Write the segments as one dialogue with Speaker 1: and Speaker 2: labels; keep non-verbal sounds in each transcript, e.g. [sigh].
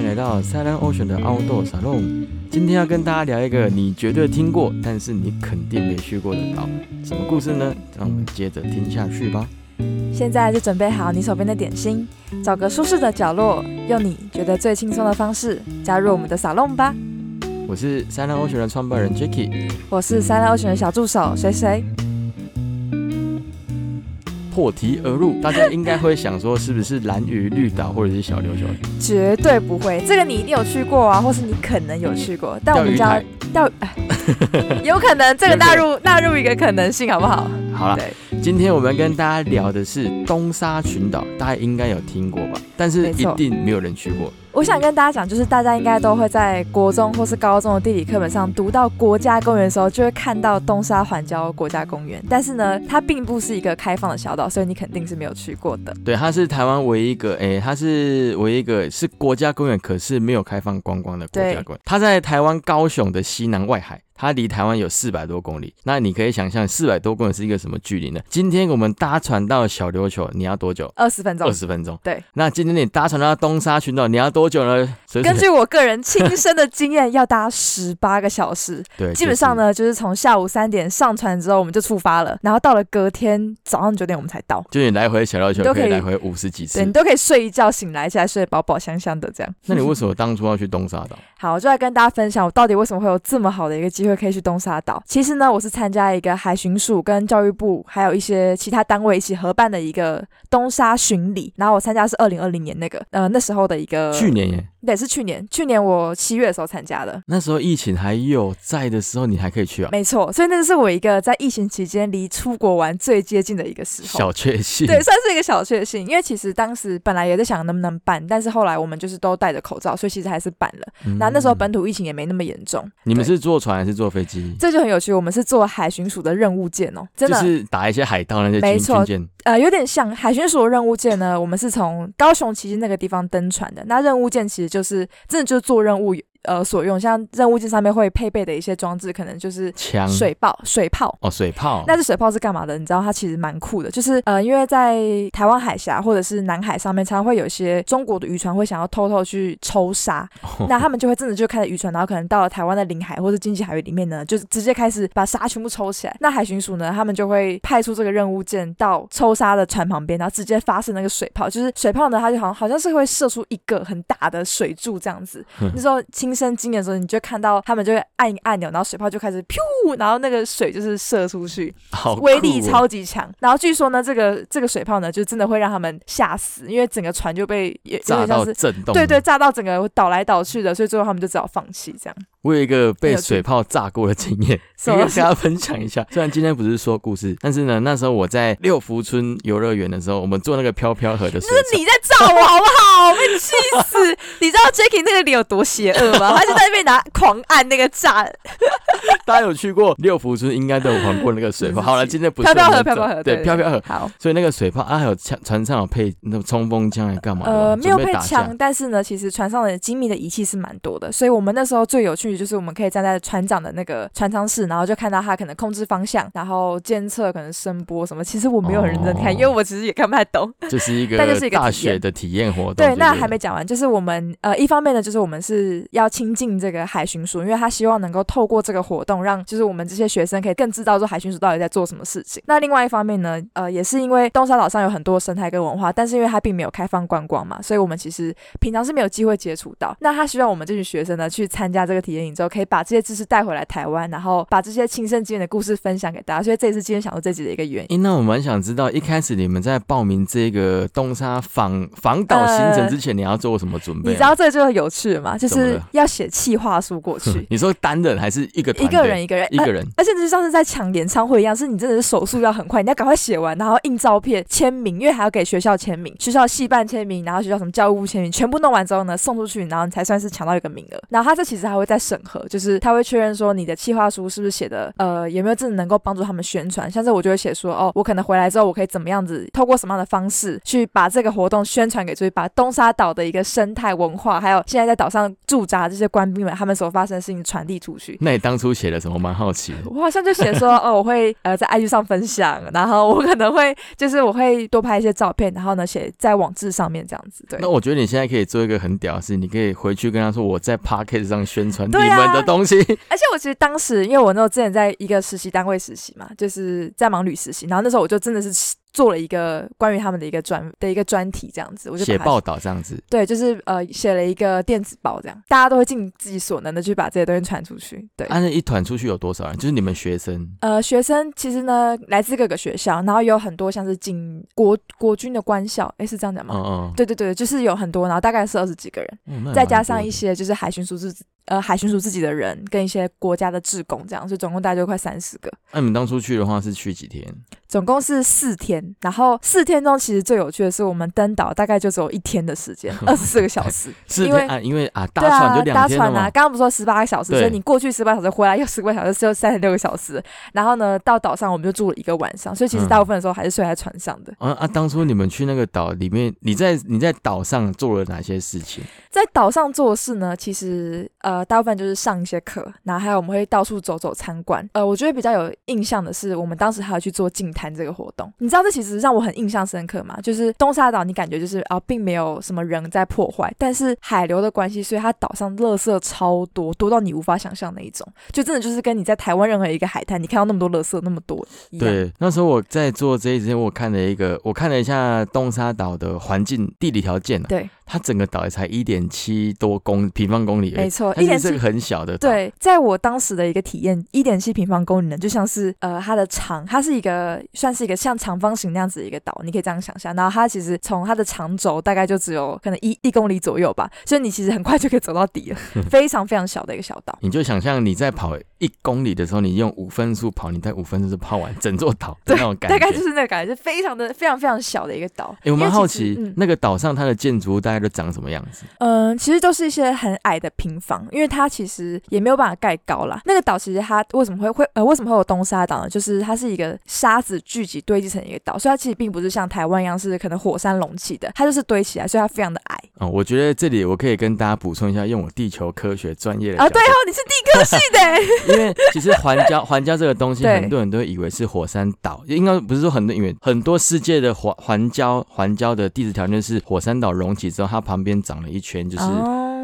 Speaker 1: 欢迎来到 Silent Ocean 的 Outdoor Salon。今天要跟大家聊一个你绝对听过，但是你肯定没去过的岛。什么故事呢？让我们接着听下去吧。
Speaker 2: 现在就准备好你手边的点心，找个舒适的角落，用你觉得最轻松的方式加入我们的 Salon 吧。
Speaker 1: 我是 Silent Ocean 的创办人 Jacky，
Speaker 2: 我是 Silent Ocean 的小助手谁谁。
Speaker 1: 破题而入，大家应该会想说，是不是蓝屿绿岛或者是小琉球？
Speaker 2: 绝对不会，这个你一定有去过啊，或是你可能有去过，但我们家钓，哎 [laughs] 有可能这个纳入纳入一个可能性，好不好？
Speaker 1: 好了，今天我们跟大家聊的是东沙群岛，大家应该有听过吧？但是一定没有人去过。
Speaker 2: 我想跟大家讲，就是大家应该都会在国中或是高中的地理课本上读到国家公园的时候，就会看到东沙环礁国家公园。但是呢，它并不是一个开放的小岛，所以你肯定是没有去过的。
Speaker 1: 对，它是台湾唯一一个，哎，它是唯一一个是国家公园，可是没有开放观光的国家公园。它在台湾高雄的西南外海，它离台湾有四百多公里。那你可以想象，四百多公里是一个什么距离呢？今天我们搭船到小琉球，你要多久？
Speaker 2: 二十分钟
Speaker 1: 二，十分钟。
Speaker 2: 对。
Speaker 1: 那今天你搭船到东沙群岛，你要多久呢？
Speaker 2: 根据我个人亲身的经验，要搭十八个小时。[laughs]
Speaker 1: 对，
Speaker 2: 基本上呢，就是从下午三点上船之后，我们就出发了，然后到了隔天早上九点我们才到。
Speaker 1: 就你来回小琉球
Speaker 2: 都可以
Speaker 1: 可以来回五十几次
Speaker 2: 对你。都可以睡一觉，醒来起来睡得饱饱香香的这样。
Speaker 1: 那你为什么当初要去东沙岛？[laughs]
Speaker 2: 好，我就来跟大家分享我到底为什么会有这么好的一个机会可以去东沙岛。其实呢，我是参加一个海巡署跟教育部还有一些其他单位一起合办的一个东沙巡礼，然后我参加是二零二零年那个呃那时候的一个
Speaker 1: 去年耶，
Speaker 2: 对是去年，去年我七月的时候参加的。
Speaker 1: 那时候疫情还有在的时候，你还可以去啊。
Speaker 2: 没错，所以那是我一个在疫情期间离出国玩最接近的一个时候。
Speaker 1: 小确幸。
Speaker 2: 对，算是一个小确幸，因为其实当时本来也在想能不能办，但是后来我们就是都戴着口罩，所以其实还是办了。
Speaker 1: 嗯
Speaker 2: 那、那时候本土疫情也没那么严重。
Speaker 1: 你们是坐船还是坐飞机？
Speaker 2: 这就很有趣，我们是坐海巡署的任务舰哦，真的，
Speaker 1: 就是打一些海盗那些
Speaker 2: 没错
Speaker 1: 舰。
Speaker 2: 呃，有点像海巡署的任务舰呢。我们是从高雄旗津那个地方登船的，那任务舰其实就是真的就是做任务呃所用，像任务舰上面会配备的一些装置，可能就是
Speaker 1: 枪
Speaker 2: 水炮、水炮。
Speaker 1: 哦，水炮。
Speaker 2: 那这水炮是干嘛的？你知道它其实蛮酷的，就是呃，因为在台湾海峡或者是南海上面，常常会有一些中国的渔船会想要偷偷去抽沙，
Speaker 1: 哦
Speaker 2: 那他们就会真的就开着渔船，然后可能到了台湾的领海或者经济海域里面呢，就是直接开始把沙全部抽起来。那海巡署呢，他们就会派出这个任务舰到抽沙的船旁边，然后直接发射那个水炮，就是水炮呢，它就好像好像是会射出一个很大的水柱这样子。那时候亲身经验的时候，你就看到他们就会按一个按钮，然后水炮就开始噗，然后那个水就是射出去，威力超级强。然后据说呢，这个这个水炮呢，就真的会让他们吓死，因为整个船就被有有
Speaker 1: 炸到
Speaker 2: 点像是。
Speaker 1: 震动。
Speaker 2: 对对，，炸到整个倒来倒去的，所以最后他们就只好放弃这样。
Speaker 1: 我有一个被水泡炸过的经验，
Speaker 2: 什么
Speaker 1: 可以跟大家分享一下。[laughs] 虽然今天不是说故事，但是呢，那时候我在六福村游乐园的时候，我们坐那个飘飘河的水
Speaker 2: 是你在炸我好不好？我被气死！你知道 Jacky 那个脸有多邪恶吗？他就在那边拿狂按那个炸 [laughs]
Speaker 1: 大家有去过六福村，应该都有玩过那个水炮。好了，今天不是
Speaker 2: 飘飘河，飘飘河，
Speaker 1: 对飘飘河，
Speaker 2: 好。
Speaker 1: 所以那个水炮啊，还有枪船上有配那种冲锋枪，来干嘛？
Speaker 2: 呃，没有配枪，但是呢，其实船上的精密的仪器是蛮多的，所以我们那时候最有趣的就是我们可以站在船长的那个船舱室，然后就看到他可能控制方向，然后监测可能声波什么。其实我没有很认真看，
Speaker 1: 哦
Speaker 2: 因为我其实也看不太懂。
Speaker 1: 就是一个
Speaker 2: 但就是一个
Speaker 1: 大学的体验活动。
Speaker 2: 对，那还没讲完，就是我们呃，一方面呢，就是我们是要亲近这个海巡署，因为他希望能够透过这个活动，让就是我们这些学生可以更知道说海巡署到底在做什么事情。那另外一方面呢，呃，也是因为东沙岛上有很多生态跟文化，但是因为它并没有开放观光嘛，所以我们其实平常是没有机会接触到。那他希望我们这群学生呢，去参加这个体验营之后，可以把这些知识带回来台湾，然后把这些亲身经验的故事分享给大家。所以这也是今天想录这集的一个原因。
Speaker 1: 诶，那我蛮想知道，一开始你们在报名这个东沙访访岛行程之前，你要做什么准备、啊？
Speaker 2: 你知道这个就很有趣了吗？就是要写企划书过去。
Speaker 1: 你说单人还是一个
Speaker 2: 一个人一个人，呃
Speaker 1: 一个人？
Speaker 2: 而且就像是在抢演唱会一样，是你真的是手速要很快，你要赶快写完，然后印照片、签名，因为还要给学校签名，学校系办签名，然后学校什么教育部签名，全部弄完之后呢，送出去，然后你才算是抢到一个名额。然后他这其实还会再审核，就是他会确认说你的企划书是不是写的，呃，有没有真的能够帮助他们宣传。像是我就会写说，哦，我可能回来之后，我可以怎么样子，透过什么样的方式去把这个活动宣传给出去，把东沙岛的一个生态文化，还有现在在岛上驻扎这些官兵们他们所发生的事情传递出去。
Speaker 1: 那你当初写了什么？蛮好奇的。[laughs]
Speaker 2: 我好像就写说，哦，我会呃在 IG 上分享，然后我可能会就是我会多拍一些照片，然后呢写在网志上面这样子。对，
Speaker 1: 那我觉得你现在可以做一个很屌的事，你可以回去跟他说我在 p a r k e t 上宣传你们的东西。[laughs]
Speaker 2: 而且我其实当时，因为我那时候之前在一个实习单位实习嘛，就是在忙旅实习，然后那时候我就真的是做了一个关于他们的一个专的一个专题，这样子，我就
Speaker 1: 写报道这样子。
Speaker 2: 对，就是呃写了一个电子报，这样大家都会尽自己所能的去把这些东西传出去。对，
Speaker 1: 啊，那一团出去有多少人？就是你们学生
Speaker 2: 呃，学生其实呢来自各个学校，然后有很多像是进国国军的官校，诶，是这样讲吗？
Speaker 1: 嗯嗯，
Speaker 2: 对对对，就是有很多，然后大概是二十几个人，
Speaker 1: 嗯
Speaker 2: 再加上一些就是海巡署自呃海巡署自己的人跟一些国家的志工这样，所以总共大概就快三十个。
Speaker 1: 那你们当初去的话是去几天？
Speaker 2: 总共是四天，然后四天中其实最有趣的是，我们登岛大概就只有一天的时间，[laughs] 二十四个小时。[laughs] 因为
Speaker 1: 四天啊，因为啊搭船就
Speaker 2: 搭船啊，。刚刚不是说十八个小时，
Speaker 1: 对
Speaker 2: 所以你过去十八小时，回来又十个小时，只有三十六个小时。然后呢，到岛上我们就住了一个晚上，所以其实
Speaker 1: 嗯
Speaker 2: 大部分的时候还是睡在船上的。
Speaker 1: 啊啊！当初你们去那个岛里面，你在你在岛上做了哪些事情？
Speaker 2: 在岛上做的事呢，其实呃大部分就是上一些课，然后还有我们会到处走走参观。呃，我觉得比较有印象的是，我们当时还有去做净滩这个活动。你知道这其实让我很印象深刻吗？就是东沙岛，你感觉就是啊、并没有什么人在破坏，但是海流的关系，所以它岛上垃圾超多，多到你无法想象那一种。就真的就是跟你在台湾任何一个海滩，你看到那么多垃圾那么多一样。
Speaker 1: 对，那时候我在做这一之前，我看了一个，我看了一下东沙岛的环境地理条件啊，
Speaker 2: 对
Speaker 1: 它整个岛也才一点七多公平方公里
Speaker 2: 没错，
Speaker 1: 它
Speaker 2: 一点七
Speaker 1: 是这个很小的。
Speaker 2: 对，在我当时的一个体验，一点七平方公里呢，就像是呃它的长，它是一个算是一个像长方形那样子的一个岛，你可以这样想象。然后它其实从它的长轴大概就只有可能一一公里左右吧，所以你其实很快就可以走到底了，[laughs] 非常非常小的一个小岛。
Speaker 1: 你就想象你在跑一公里的时候，你用五分速跑，你在五分钟就跑完整座岛的那种感觉。
Speaker 2: 大概就是那个感觉，就非常的非常非常小的一个岛。
Speaker 1: 哎、我蛮好奇，
Speaker 2: 嗯
Speaker 1: 那个岛上它的建筑物大概都长什么样子？
Speaker 2: 嗯，其实都是一些很矮的平房，因为它其实也没有办法盖高啦。那个岛其实它为什么会会呃为什么会有东沙岛呢？就是它是一个沙子聚集堆积成一个岛，所以它其实并不是像台湾一样是可能火山隆起的，它就是堆起来，所以它非常的矮。
Speaker 1: 哦，我觉得这里我可以跟大家补充一下，用我地球科学专业的
Speaker 2: 啊，对哦，你是地科系的欸，[laughs]
Speaker 1: 因为其实环礁环礁这个东西，很多人都以为是火山岛，应该不是说很多，因为很多世界的环环礁环礁的地质条件是火山岛隆起之后，它旁边长了一圈就是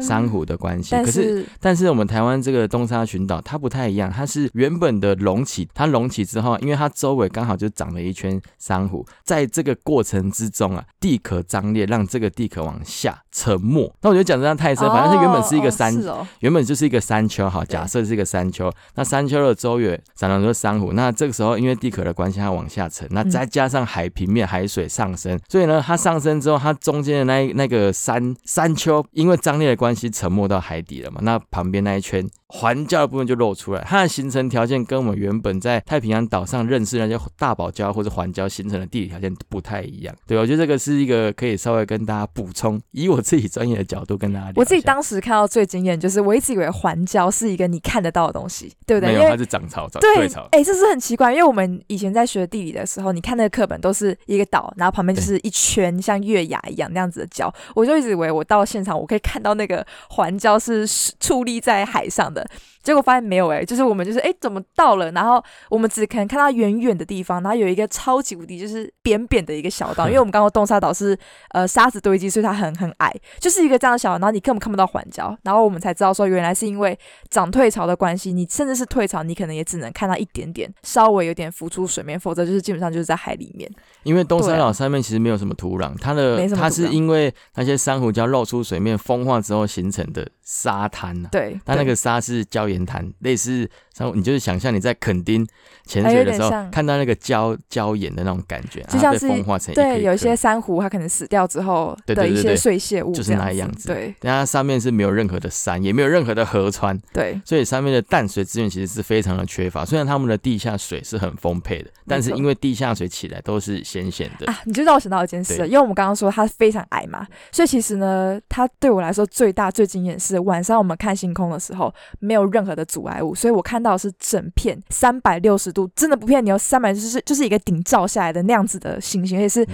Speaker 1: 珊瑚的关系。可是
Speaker 2: 是
Speaker 1: 但是我们台湾这个东沙群岛，它不太一样，它是原本的隆起，它隆起之后，因为它周围刚好就长了一圈珊瑚，在这个过程之中啊，地壳张裂，让这个地壳往下沉没。那我觉得讲这样太深，反正它原本是一个山
Speaker 2: 哦是哦
Speaker 1: 原本就是一个山丘，哈，假设是一个山丘，那山丘的周围长了很多珊瑚，那这个时候因为地壳的关系，它往下沉，那
Speaker 2: 嗯
Speaker 1: 再加上海平面、海水上升，所以呢，它上升之后，它中间的那那个山山丘，因为张裂的关系沉没到海底了嘛，那旁边那一圈环礁的部分就露出来，它的形成条件跟我们原本在太平洋岛上认识那些大堡礁或者环礁形成的地理条件不太一样。对，我觉得这个是一个可以稍微跟大家补充，以我自己专业的角度跟大家。
Speaker 2: 我自己当时看到最惊艳，就是我一直以为环礁是一个你看得到的东西，对不对？
Speaker 1: 没有，它是涨潮，涨
Speaker 2: 对
Speaker 1: 退，潮。
Speaker 2: 哎、这是很奇怪，因为我们以前在学地理的时候，你看那个课本都是一个岛，然后旁边就是一圈像月牙一样那样子的礁，我就一直以为我到现场我可以看到那个环礁是矗立在海上的，结果发现没有、哎，就是我们就是哎、怎么到了，然后我们只可能看到远远的地方，然后有一个超级无敌就是扁扁的一个小岛，因为我们刚刚东沙岛是呃沙子堆积，所以它很很矮，就是一个这样的小岛，然后你根本看不到环礁，然后我们才知道说原来是因为涨退潮的关系，你甚至是退潮，你可能也只能看到一点点，稍微有点浮出水面，否则就是基本上就是在海里面。
Speaker 1: 因为东沙岛上面其实没有什么土壤，它的它是因为那些珊瑚礁露出水面风化之后形成的沙滩呐、
Speaker 2: 对，
Speaker 1: 它那个沙是礁岩滩，类似然后，你就是想象你在垦丁潜水的时候看到那个礁礁岩的那种感觉，
Speaker 2: 就像
Speaker 1: 被风化成
Speaker 2: 对，有一些珊瑚它可能死掉之后的一些碎屑物，
Speaker 1: 就是那样子
Speaker 2: 对。
Speaker 1: 但它上面是没有任何的山，也没有任何的河川，
Speaker 2: 对，
Speaker 1: 所以上面的淡水资源其实是非常的缺乏。虽然他们的地下水是很丰沛的，但是因为地下水起来都是咸咸的，
Speaker 2: 啊，你就让我想到一件事因为我们刚刚说它非常矮嘛，所以其实呢，它对我来说最大最惊艳是晚上我们看星空的时候没有任何的阻碍物，所以我看到是整片三百六十度，真的不骗你哦，三百就是就是一个顶照下来的那样子的星星，而且是，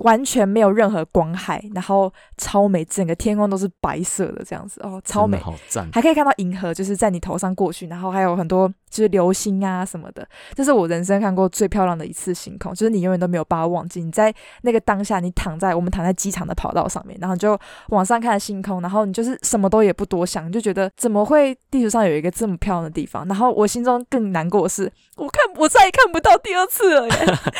Speaker 2: 完全没有任何光害，然后超美，整个天空都是白色的这样子哦，超美，
Speaker 1: 好赞，
Speaker 2: 还可以看到银河就是在你头上过去，然后还有很多就是流星啊什么的，这是我人生看过最漂亮的一次星空，就是你永远都没有办法忘记。你在那个当下，你躺在我们躺在机场的跑道上面，然后就往上看星空，然后你就是什么都也不多想，你就觉得怎么会地球上有一个这么漂亮的地方？然后我心中更难过的是，我看我再也看不到第二次了耶！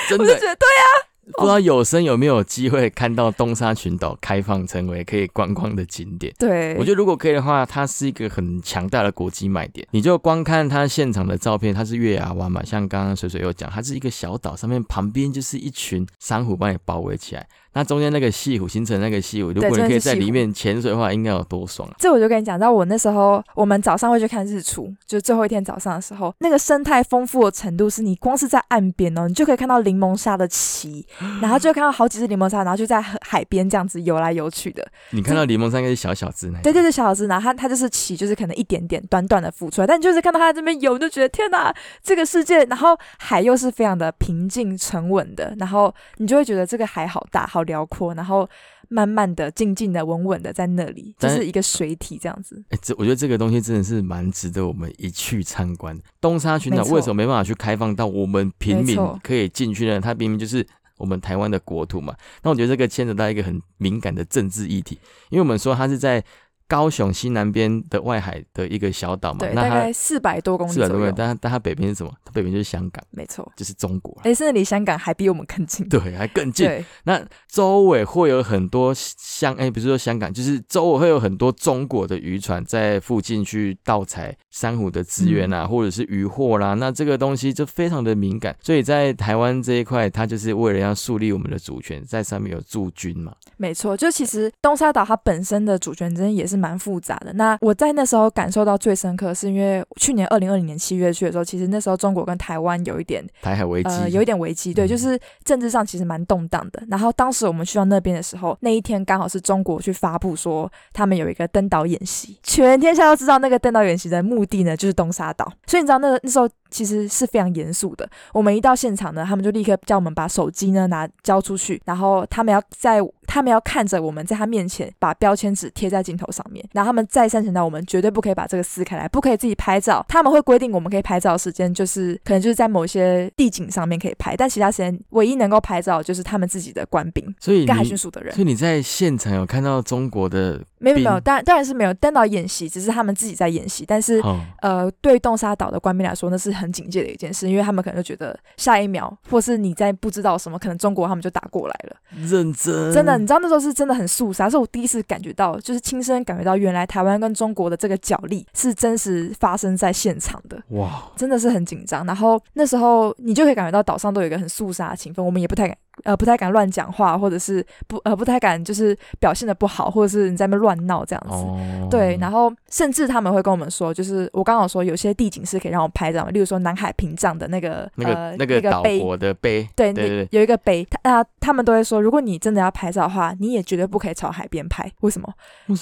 Speaker 1: 真的
Speaker 2: 我就觉得对啊。
Speaker 1: 不知道有生有没有机会看到东沙群岛开放成为可以观光的景点？
Speaker 2: 对，
Speaker 1: 我觉得如果可以的话，它是一个很强大的国际卖点。你就光看它现场的照片，它是月牙湾嘛，像刚刚水水有讲，它是一个小岛，上面旁边就是一群珊瑚把你包围起来。那中间那个西湖形成那个西湖，如果你可以在里面潜水的话，应该有多爽啊！
Speaker 2: 这我就跟你讲，到我那时候，我们早上会去看日出，就是最后一天早上的时候，那个生态丰富的程度，是你光是在岸边哦，你就可以看到柠檬鲨的鳍，[gasps] 然后就看到好几只柠檬鲨，然后就在海边这样子游来游去的。
Speaker 1: 你看到柠檬鲨应该是小小只呢？
Speaker 2: 对对对，小小只，然后它它就是鳍，就是可能一点点短短的浮出来，但你就是看到它这边游，就觉得天哪，这个世界，然后海又是非常的平静沉稳的，然后你就会觉得这个海好大好辽阔，然后。慢慢的、静静的、稳稳的在那里，就是一个水体这样子。
Speaker 1: 哎，这我觉得这个东西真的是蛮值得我们一去参观。东沙群岛为什么没办法去开放到我们平民可以进去呢？它明明就是我们台湾的国土嘛。那我觉得这个牵扯到一个很敏感的政治议题，因为我们说它是在。高雄西南边的外海的一个小岛嘛，
Speaker 2: 对，大概四百多公里，四百多公里，
Speaker 1: 但但它北边是什么？它北边就是香港，
Speaker 2: 没错，
Speaker 1: 就是中国。
Speaker 2: 哎，甚至离香港还比我们更近，
Speaker 1: 对，还更近。那周围会有很多香，哎，不是说香港，就是周围会有很多中国的渔船在附近去盗采珊瑚的资源啊，或者是渔获啦。那这个东西就非常的敏感，所以在台湾这一块，它就是为了要树立我们的主权，在上面有驻军嘛。
Speaker 2: 没错，就其实东沙岛它本身的主权真的也是蛮复杂的。那我在那时候感受到最深刻，是因为去年二零二零年七月去的时候，其实那时候中国跟台湾有一点
Speaker 1: 台海危机，
Speaker 2: 呃，有一点危机，对，就是政治上其实蛮动荡的。然后当时我们去到那边的时候，那一天刚好是中国去发布说他们有一个登岛演习，全天下都知道那个登岛演习的目的呢，就是东沙岛。所以你知道那那时候。其实是非常严肃的。我们一到现场呢，他们就立刻叫我们把手机呢拿交出去，然后他们要在他们要看着我们在他面前把标签纸贴在镜头上面，然后他们再三强调我们绝对不可以把这个撕开来，不可以自己拍照。他们会规定我们可以拍照时间就是可能就是在某些地景上面可以拍，但其他时间唯一能够拍照就是他们自己的官兵，
Speaker 1: 所以
Speaker 2: 跟海巡署的人。
Speaker 1: 所以你在现场有看到中国的？
Speaker 2: 没有没有，当然当然是没有登岛演习，只是他们自己在演习。但是呃，对洞沙岛的官兵来说，那是很警戒的一件事，因为他们可能就觉得下一秒，或是你在不知道什么，可能中国他们就打过来了。
Speaker 1: 认真，
Speaker 2: 真的，你知道那时候是真的很肃杀，是我第一次感觉到，就是亲身感觉到，原来台湾跟中国的这个角力是真实发生在现场的。哇，真的是很紧张。然后那时候你就可以感觉到岛上都有一个很肃杀的情氛，我们也不太敢。呃，不太敢乱讲话，或者是不呃不太敢就是表现的不好，或者是你在那边乱闹这样子。对，然后甚至他们会跟我们说，就是我刚好说有些地景是可以让我拍照，例如说南海屏障的那个
Speaker 1: 那个那个岛国的碑，
Speaker 2: 对对，有一个碑，他他们都会说，如果你真的要拍照的话，你也绝对不可以朝海边拍。为什么？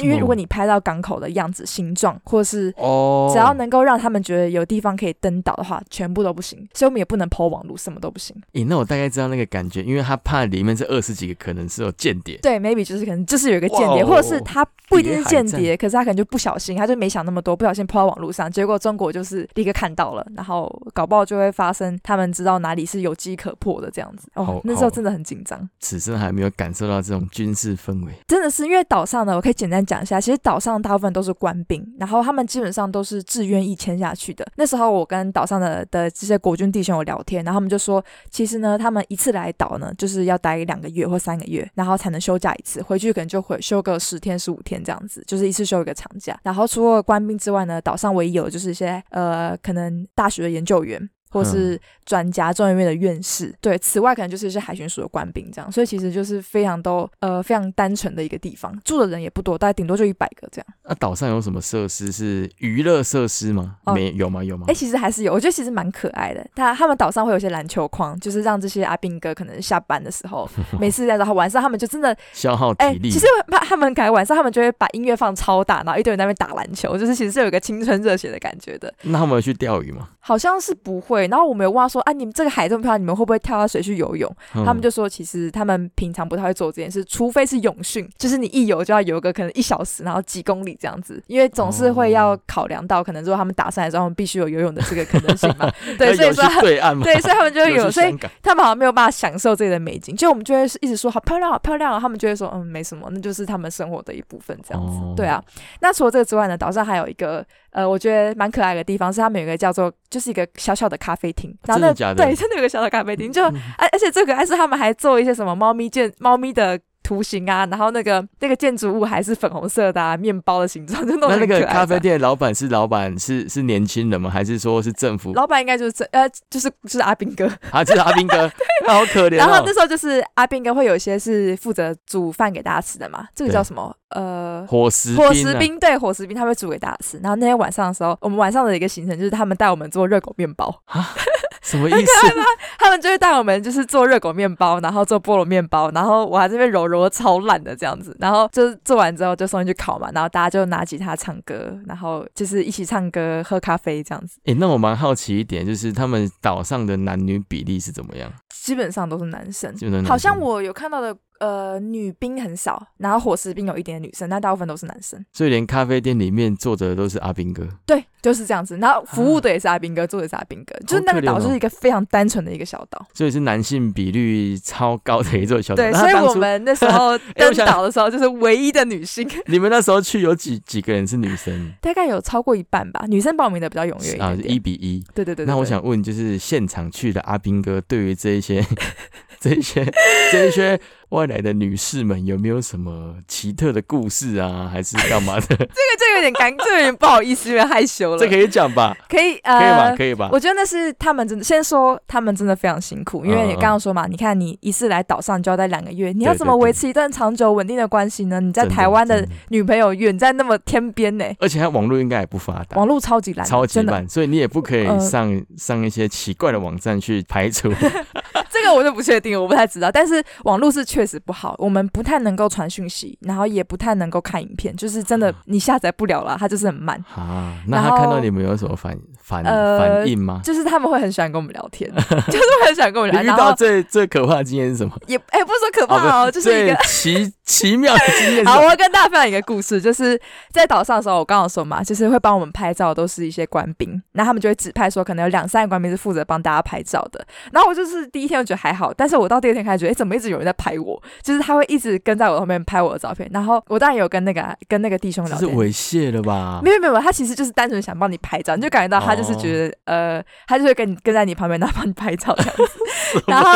Speaker 2: 因为如果你拍到港口的样子、形状，或是哦，只要能够让他们觉得有地方可以登岛的话，全部都不行。所以我们也不能抛网路，什么都不行。
Speaker 1: 诶，那我大概知道那个感觉，因为。他怕里面这二十几个可能是有间谍，
Speaker 2: 对，maybe 就是可能就是有一个间谍，或者是他不一定是间谍，可是他可能就不小心，他就没想那么多，不小心抛到网络上，结果中国就是立刻看到了，然后搞不好就会发生他们知道哪里是有机可破的这样子。哦，那时候真的很紧张，
Speaker 1: 此生还没有感受到这种军事氛围，
Speaker 2: 真的是因为岛上呢，我可以简单讲一下，其实岛上大部分都是官兵，然后他们基本上都是自愿意签下去的。那时候我跟岛上的的这些国军弟兄有聊天，然后他们就说，其实呢，他们一次来岛呢，就是要待两。两个月或三个月，然后才能休假一次，回去可能就回休个十天十五天这样子，就是一次休一个长假。然后除了官兵之外呢，岛上唯一有就是一些呃，可能大学的研究员或是专家、中研院的院士。对，此外可能就是一些海巡署的官兵这样。所以其实就是非常都呃非常单纯的一个地方，住的人也不多，大概顶多就一百个这样。
Speaker 1: 那岛上有什么设施是娱乐设施吗？
Speaker 2: 哦
Speaker 1: 没有吗？有吗
Speaker 2: 哎、？其实还是有，我觉得其实蛮可爱的。他他们岛上会有一些篮球框，就是让这些阿兵哥可能下班的时候，[laughs] 没事在然后晚上他们就真的，[laughs]
Speaker 1: 消耗
Speaker 2: 哎、
Speaker 1: 体力。
Speaker 2: 其实他他们改晚上他们就会把音乐放超大，然后一堆人在那边打篮球，就是其实是有一个青春热血的感觉的。
Speaker 1: 那他们有去钓鱼吗？
Speaker 2: 好像是不会，然后我们有问他说，啊，你们这个海这么漂亮，你们会不会跳到水去游泳？
Speaker 1: 嗯
Speaker 2: 他们就说，其实他们平常不太会做这件事，除非是泳训，就是你一游就要游个可能一小时，然后几公里这样子，因为总是会要
Speaker 1: 哦
Speaker 2: 考量到，可能如果他们打上来之后，他们必须有游泳的这个可能性嘛。[laughs] 对，所以说
Speaker 1: 对岸吗？
Speaker 2: 对，所以他们就会有，所以他们好像没有办法享受这里的美景，就我们就会一直说好漂亮，好漂亮啊，他们就会说嗯没什么，那就是他们生活的一部分这样子。
Speaker 1: 哦
Speaker 2: 对啊，那除了这个之外呢，岛上还有一个呃，我觉得蛮可爱的地方是他们有一个叫做就是一个小小的咖啡厅，然后那
Speaker 1: 真的假的
Speaker 2: 对，真的有个小小咖啡厅，就而而且最可爱是他们还做一些什么猫咪建猫咪的。图形啊，然后那个那个建筑物还是粉红色的、啊，面包的形状，就弄得
Speaker 1: 那那个咖啡店的老板是老板是是年轻人吗？还是说是政府？
Speaker 2: 老板应该就是这呃，就是就是阿兵哥，
Speaker 1: 啊，就是阿兵哥，[laughs] 他好可怜哦
Speaker 2: 然后那。时候就是阿兵哥会有一些是负责煮饭给大家吃的嘛，这个叫什么？呃。
Speaker 1: 伙食
Speaker 2: 伙食兵对伙食兵，他会煮给大家吃。然后那天晚上的时候，我们晚上的一个行程就是他们带我们做热狗面包，
Speaker 1: 什么意思？
Speaker 2: 他们就会带我们就是做热狗面包，然后做菠萝面包，然后我还这边揉揉得超烂的这样子。然后就是做完之后就送进去烤嘛，然后大家就拿吉他唱歌，然后就是一起唱歌、喝咖啡这样子。
Speaker 1: 诶，那我蛮好奇一点，就是他们岛上的男女比例是怎么样？
Speaker 2: 基本上都是男生好像我有看到的，呃，女兵很少，然后伙食兵有一点点女生，但大部分都是男生。
Speaker 1: 所以连咖啡店里面坐着的都是阿兵哥。
Speaker 2: 对，就是这样子。然后服务的也是阿兵哥，做的也是阿兵哥，就是那个岛是一个非常单纯的一个小岛。
Speaker 1: 所以是男性比率超高的一座小岛。
Speaker 2: 对，所以我们那时 [laughs] 候登岛的时候，就是唯一的女性，[laughs]
Speaker 1: 你们那时候去有几几个人是女生 [laughs]
Speaker 2: 大概有超过一半吧。女生报名的比较踊跃一
Speaker 1: 啊？
Speaker 2: 点点。
Speaker 1: 一比一。
Speaker 2: 对对对对
Speaker 1: 那我想问，就是现场去的阿兵哥，对于这一些、[laughs] 这些、这一些外来的女士们，有没有什么奇特的故事啊？还是干嘛的？[laughs]
Speaker 2: 这个这个有点尴，这个有点不好意思，有点害羞了。
Speaker 1: 这可以讲吧？
Speaker 2: 可以
Speaker 1: 可以吧？
Speaker 2: 呃。
Speaker 1: 可以吧？
Speaker 2: 我觉得那是他们真的，先说他们真的非常辛苦，因为你刚刚说嘛，你看你一次来岛上就要待两个月，你要怎么维持一段长久稳定的关系呢？你在台湾的女朋友远在那么天边呢，
Speaker 1: 而且他网络应该也不发达
Speaker 2: 网。络超级烂。
Speaker 1: 超级烂，所以你也不可以
Speaker 2: 呃
Speaker 1: 上、上一些奇怪的网站去排除。[laughs]
Speaker 2: 这个我就不确定，我不太知道。但是网络是确实不好，我们不太能够传讯息，然后也不太能够看影片，就是真的你下载不了了，它就是很慢。
Speaker 1: 啊，那他看到你们有什么反反、
Speaker 2: 呃
Speaker 1: 反应吗？
Speaker 2: 就是他们会很喜欢跟我们聊天，[laughs] 就是会很喜欢跟我们聊天。
Speaker 1: 你遇到最最可怕的经验是什么？
Speaker 2: 也哎、不是说可怕哦，就是一个。
Speaker 1: 奇奇妙的经验 [laughs]
Speaker 2: 好，我要跟大家分享一个故事，就是在岛上的时候，我刚刚说嘛，就是会帮我们拍照，都是一些官兵，那他们就会指派说，可能有两三个官兵是负责帮大家拍照的。然后我就是第一天我觉得还好，但是我到第二天开始觉得，哎、怎么一直有人在拍我？就是他会一直跟在我后面拍我的照片。然后我当然有跟那个跟那个弟兄聊天，
Speaker 1: 猥亵了吧？
Speaker 2: 没有没有他其实就是单纯想帮你拍照，你就感觉到他就是觉得，呃，他就会跟你跟在你旁边，然后帮你拍照这样子。[laughs] 然后，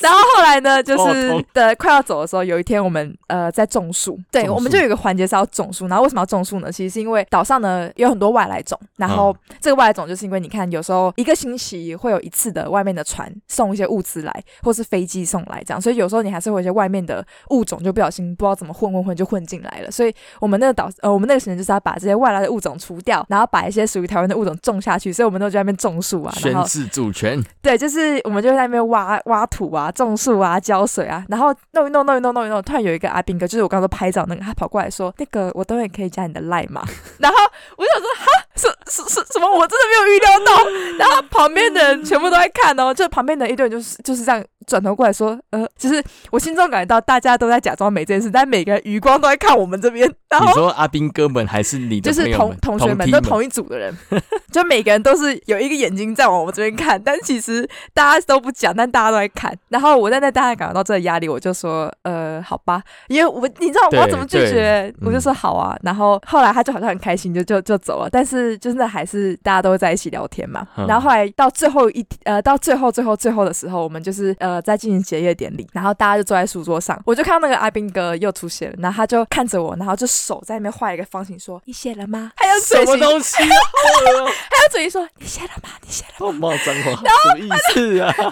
Speaker 2: 然后后来呢，就是的快要走的时候，有一天我们呃在种树，对，我们就有一个环节是要种树。然后为什么要种树呢？其实是因为岛上呢有很多外来种，然后
Speaker 1: 嗯
Speaker 2: 这个外来种就是因为你看，有时候一个星期会有一次的外面的船送一些物资来，或是飞机送来这样，所以有时候你还是会有一些外面的物种就不小心不知道怎么混混混就混进来了。所以我们那个岛呃我们那个行程就是要把这些外来的物种除掉，然后把一些属于台湾的物种种下去。所以我们都在那边种树啊，
Speaker 1: 宣誓主权，
Speaker 2: 对，就是我们就在那边挖挖土啊、种树啊、浇水啊，然后弄一弄、弄一弄、弄一弄，突然有一个阿兵哥，就是我刚刚说拍照那个，他跑过来说：“那个我等会可以加你的赖吗？”然后我就想说：“哈，什什什什么？我真的没有预料到。”然后旁边的人全部都在看哦，就旁边的一堆人就是就是转头过来说：“呃，就是我心中感觉到大家都在假装没这件事，但每个人余光都在看我们这边，[laughs] 然后
Speaker 1: 你说阿斌哥们还是你的
Speaker 2: 就是同同学们都同一组的人，[laughs] 就每个人都是有一个眼睛在往我们这边看，但其实大家都不讲，但大家都在看。然后我在那大家感觉到这个压力，我就说呃好吧，因为我你知道我要怎么拒绝，我就说好啊。然后后来他就好像很开心，就就就走了。但是真的还是大家都会在一起聊天嘛。
Speaker 1: 嗯
Speaker 2: 然后后来到最后一呃到最后最后最后的时候，我们就是呃在进行结业典礼，然后大家就坐在书桌上，我就看到那个阿兵哥又出现了，然后他就看着我，然后就手在那边画一个方形，说你写了吗？还有
Speaker 1: 什么
Speaker 2: 嘴，
Speaker 1: 东西 [laughs]
Speaker 2: 还有嘴型说你写了吗？你写了吗？
Speaker 1: 好冒脏话，什么意思啊？
Speaker 2: 我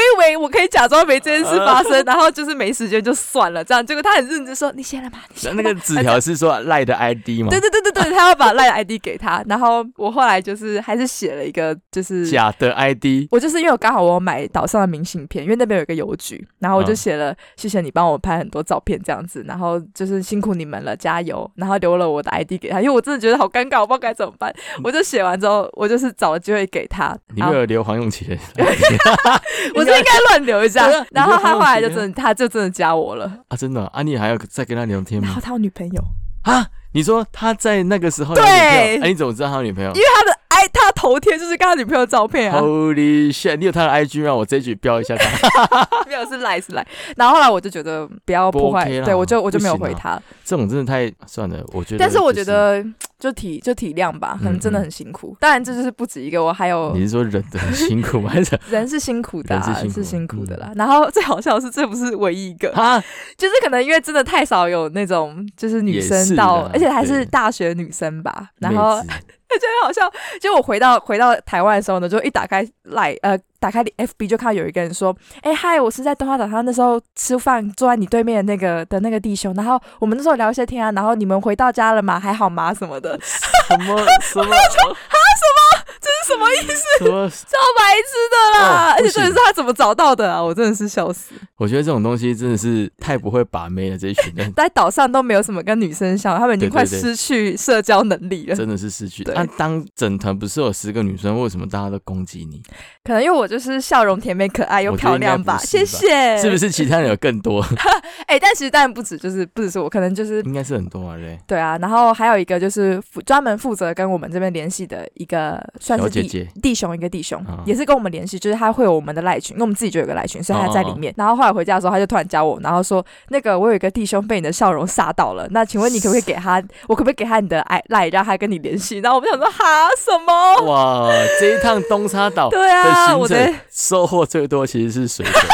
Speaker 2: 以为我可以假装没这件事发生，[laughs] 然后就是没时间就算了，这样。结果他很认真说：“你写了吗？你写？”
Speaker 1: 那个纸条是说赖的 ID 吗？
Speaker 2: 对对对对对，他要把赖的 ID 给他，然后我后来就是还是写了一个就是
Speaker 1: 假的 ID。
Speaker 2: 我就是因为我刚好我有买岛上的明信片，因为那边有一个邮局，然后我就
Speaker 1: 嗯
Speaker 2: 写了谢谢你帮我拍很多照片这样子，然后就是辛苦你们了，加油，然后留了我的 ID 给他，因为我真的觉得好尴尬，我不知道该怎么办，我就写完之后，我就是找了机会给他，
Speaker 1: 你没有留黄永琪的 [laughs] [laughs]
Speaker 2: 我是应该乱留一下 [laughs] 然后他后来就真的 [laughs] 他就真的加我了，
Speaker 1: 啊？真的啊？啊你还要再跟他聊天吗
Speaker 2: 然后？他有女朋友，
Speaker 1: 啊？你说他在那个时候有
Speaker 2: 对？
Speaker 1: 哎，你怎么知道他有女朋友
Speaker 2: 因为他的 i 他头贴就是跟他女朋友照片啊
Speaker 1: ，？Holy shit！你有他的 IG 吗？我这一局标一下他。[laughs]
Speaker 2: 没有是来是来，然后后来我就觉得不要破坏对我就我就没有回他，
Speaker 1: 这种真的太算了，我觉得。
Speaker 2: 但是我觉得就体就体谅吧，可能真的很辛苦。当然这就是不止一个，我还有
Speaker 1: 你是说人的很辛苦吗？还是 [laughs]
Speaker 2: 人是辛苦的、啊，
Speaker 1: 是辛苦
Speaker 2: 是辛苦的啦。然后最好笑的是，这不是唯一一个，
Speaker 1: 啊？
Speaker 2: 就是可能因为真的太少有那种就是女生到，而且还是大学女生吧。然后
Speaker 1: 妹子
Speaker 2: 就很好笑，就我回到回到台湾的时候呢，就一打开来呃打开 FB 就看到有一个人说，哎、嗨，我是在东华岛上那时候吃饭坐在你对面的那个的那个弟兄，然后我们那时候聊一些天啊，然后你们回到家了吗？还好吗？什么的，
Speaker 1: 什么什么？[laughs]
Speaker 2: 这是 [laughs] 什么意思？超白痴的啦！
Speaker 1: 哦
Speaker 2: 而且重点是他怎么找到的啊？我真的是笑死。
Speaker 1: 我觉得这种东西真的是太不会把妹了，这一群人 [laughs]
Speaker 2: 在岛上都没有什么跟女生相，他们已经快失去社交能力了。
Speaker 1: 真的是失去。
Speaker 2: 对
Speaker 1: 那、当整团不是有十个女生，为什么大家都攻击你？
Speaker 2: 可能因为我就是笑容甜美可爱又漂亮吧，谢谢。
Speaker 1: 是不？是其他人有更多？[laughs]
Speaker 2: 哎、但其实当然不止，就是不只是我，可能就是
Speaker 1: 应该是很多啊，对。
Speaker 2: 对啊。然后还有一个就是负专门负责跟我们这边联系的一个算是
Speaker 1: 姐姐，
Speaker 2: 弟兄，一个弟兄、
Speaker 1: 啊
Speaker 2: 也是跟我们联系，就是他会有我们的赖群，因为我们自己就有个赖群，所以他在里
Speaker 1: 哦
Speaker 2: 面。然后后来回家的时候，他就突然加我，然后说那个我有一个弟兄被你的笑容吓到了，那请问你可不可以 [laughs] 给他，我可不可以给他你的爱赖，让他跟你联系？然后我们想说哈什么？
Speaker 1: 哇，这一趟东沙岛 [laughs]
Speaker 2: 对啊，我的
Speaker 1: 程收获最多其实是水水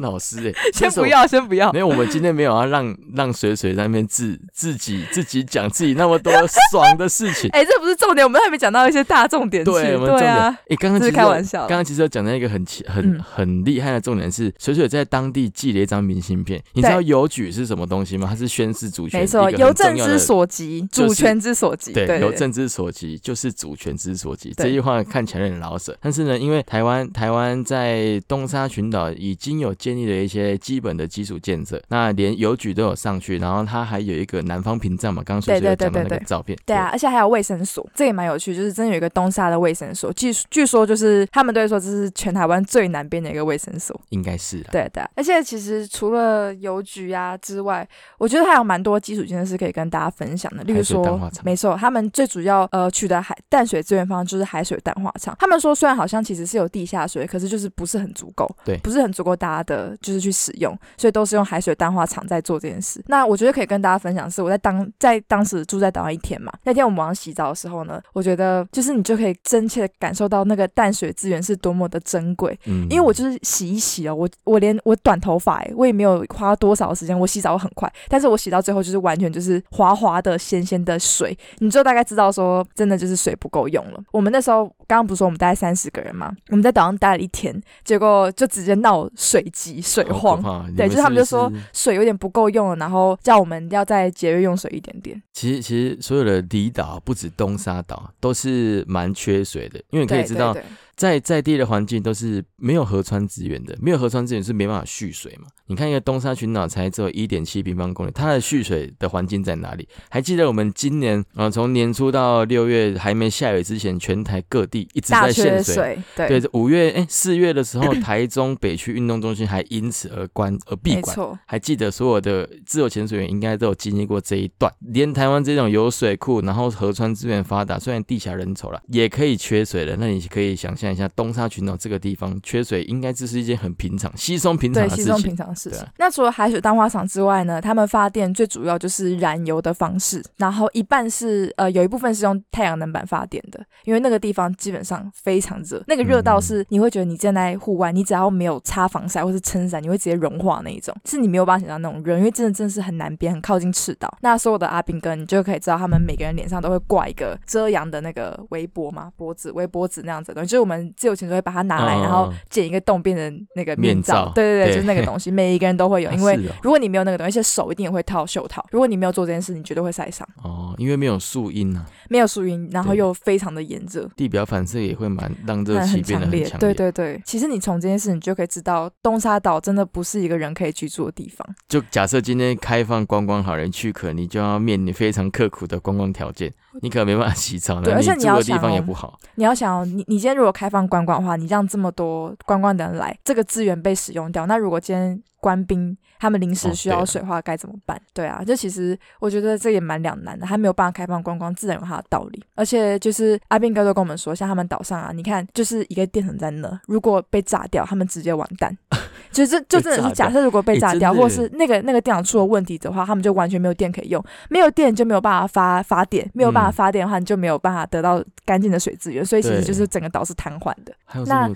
Speaker 1: 老师哎、[laughs]
Speaker 2: 先不要，先不要
Speaker 1: 没。有，我们今天没有要让让水水在那边自自己自己讲自己那么多爽的事情。[laughs]
Speaker 2: 哎、这不是重点，我们还没讲到一些大重点去。
Speaker 1: 对，我们重点，
Speaker 2: 啊
Speaker 1: 哎、，刚刚
Speaker 2: 这是
Speaker 1: 其实
Speaker 2: 开玩笑
Speaker 1: 刚刚其实有讲到一个很奇很、
Speaker 2: 嗯
Speaker 1: 很厉害的重点是，水水在当地寄了一张明信片。你知道邮局是什么东西吗？它是宣示主权，
Speaker 2: 没错，邮政之所及，
Speaker 1: 就是
Speaker 2: 主权之所及。
Speaker 1: 对，邮政之所及就是主权之所及。这句话看起来有点老舍，但是呢，因为台湾台湾在东沙群岛已经有建立了一些基本的基础建设，那连邮局都有上去，然后它还有一个南方屏障嘛，刚刚水水有
Speaker 2: 对对
Speaker 1: 讲到那
Speaker 2: 对对
Speaker 1: 个照片，
Speaker 2: 对啊，，而且还有卫生所，这也蛮有趣，就是真的有一个东沙的卫生所，据据说就是他们都会说这是全台湾最南边的一个卫生所。
Speaker 1: 应该是啦。
Speaker 2: 对的啊，而且其实除了邮局啊之外，我觉得还有蛮多基础建设是可以跟大家分享的。例如说没错，他们最主要呃取得海淡水资源方就是海水淡化厂。他们说虽然好像其实是有地下水，可是就是不是很足够，
Speaker 1: 对
Speaker 2: 不是很足够大家的就是去使用，所以都是用海水淡化厂在做这件事。那我觉得可以跟大家分享是我在当在当时住在岛上一天嘛，那天我们晚上洗澡的时候呢，我觉得就是你就可以真切的感受到那个淡水资源是多么的珍贵。
Speaker 1: 嗯
Speaker 2: 因为我就是洗一洗哦，我我连我短头发哎，我也没有花多少时间，我洗澡很快，但是我洗到最后就是完全就是滑滑的、鲜鲜的水，你就大概知道说真的就是水不够用了。我们那时候刚刚不是说我们大概三十个人嘛，我们在岛上待了一天，结果就直接闹水急、水荒。对，就是他们就说水有点不够用了，然后叫我们要再节约用水一点点。
Speaker 1: 其实其实所有的离岛不止东沙岛都是蛮缺水的，因为你可以知道在在地的环境都是没有河川资源的，没有河川资源是没办法蓄水嘛。你看一个东沙群岛才只有一点七平方公里，它的蓄水的环境在哪里？还记得我们今年啊从年初到六月还没下雨之前，全台各地一直在限水。
Speaker 2: 对，
Speaker 1: 对，五月哎四月的时候，台中北区运动中心还因此而关而闭馆。
Speaker 2: 没错，
Speaker 1: 还记得所有的自由潜水员应该都有经历过这一段，连台湾这种有水库，然后河川资源发达，虽然地下人稠了，也可以缺水的。那你可以想象一下，东沙群岛这个地方缺水，应该这是一件很平常、稀松平常
Speaker 2: 对，
Speaker 1: 的事情
Speaker 2: 稀松平。常的事情。
Speaker 1: 啊
Speaker 2: 那除了海水淡化厂之外呢，他们发电最主要就是燃油的方式，然后一半是呃有一部分是用太阳能板发电的，因为那个地方基本上非常热，那个热到
Speaker 1: 嗯
Speaker 2: 是你会觉得你站在户外，你只要没有擦防晒或是撑伞，你会直接融化那一种，是你没有办法想象那种热，因为真的真的是很南边，很靠近赤道。那所有的阿兵哥，你就可以知道他们每个人脸上都会挂一个遮阳的那个围脖嘛，脖子围脖子那样子的东西，就是我们自由潜水会把它拿来，
Speaker 1: 嗯
Speaker 2: 然后剪一个洞变成那个
Speaker 1: 面
Speaker 2: 罩。
Speaker 1: 罩
Speaker 2: 对对对，
Speaker 1: 对
Speaker 2: 就是那个东西，每一个人都会有，[laughs] 因为如果你没有那个东西，而且手一定也会套袖套。如果你没有做这件事，你绝对会晒伤。
Speaker 1: 哦，因为没有树荫啊，
Speaker 2: 没有树荫，然后又非常的炎热。
Speaker 1: 地表反射也会蛮让热气变得
Speaker 2: 很强。对对对。其实你从这件事，你就可以知道，东沙岛真的不是一个人可以居住的地方。
Speaker 1: 就假设今天开放观光好人去，可你就要面临非常刻苦的观光条件，你可能没办法洗澡，那
Speaker 2: 对而且你
Speaker 1: 住的地方也不好。
Speaker 2: 你要想哦，你你今天如果开开放观光的话，你让这么多观光的人来，这个资源被使用掉，那如果今天官兵他们临时需要水的话，该怎么办？对啊，就其实我觉得这也蛮两难的，还没有办法开放观光，自然有他的道理。而且就是阿斌哥都跟我们说，像他们岛上啊，你看就是一个电筒在那，如果被炸掉，他们直接完蛋。就是就真的是假设，如果被
Speaker 1: 哎
Speaker 2: 炸掉，或是那个那个电脑出了问题的话，他们就完全没有电可以用，没有电就没有办法发发电，没有办法
Speaker 1: 嗯
Speaker 2: 发电的话，你就没有办法得到干净的水资源，所以其实就是整个岛是瘫痪的。
Speaker 1: 还有这
Speaker 2: 那